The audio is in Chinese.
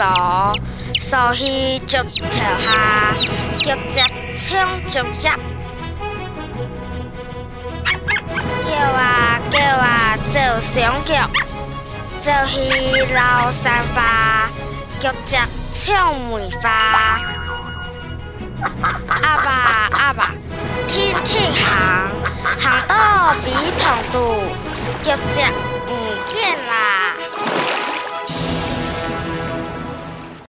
扫，去竹条下，脚只唱竹只。叫啊叫啊，走上脚，走去老山花，脚只唱梅花。阿爸阿爸，天天行，行到笔筒肚，脚只。